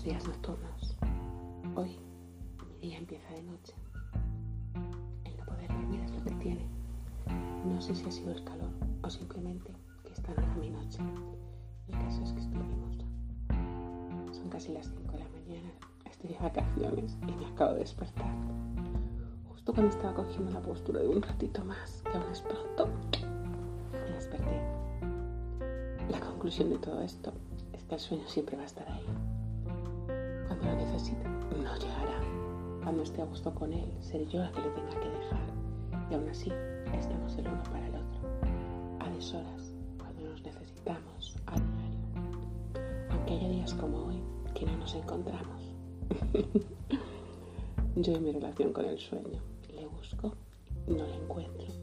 los días nocturnos. Hoy mi día empieza de noche. El no poder dormir es lo que tiene. No sé si ha sido el calor o simplemente que no era mi noche. El caso es que estoy mimosa. Son casi las 5 de la mañana. Estoy de vacaciones y me acabo de despertar. Justo cuando estaba cogiendo la postura de un ratito más, que aún es pronto, me desperté. La conclusión de todo esto es que el sueño siempre va a estar ahí lo necesite, no llegará. Cuando esté a gusto con él, seré yo la que le tenga que dejar. Y aún así, estamos el uno para el otro. A deshoras, cuando nos necesitamos, a diario. Aunque haya días como hoy, que no nos encontramos. yo en mi relación con el sueño le busco, no le encuentro.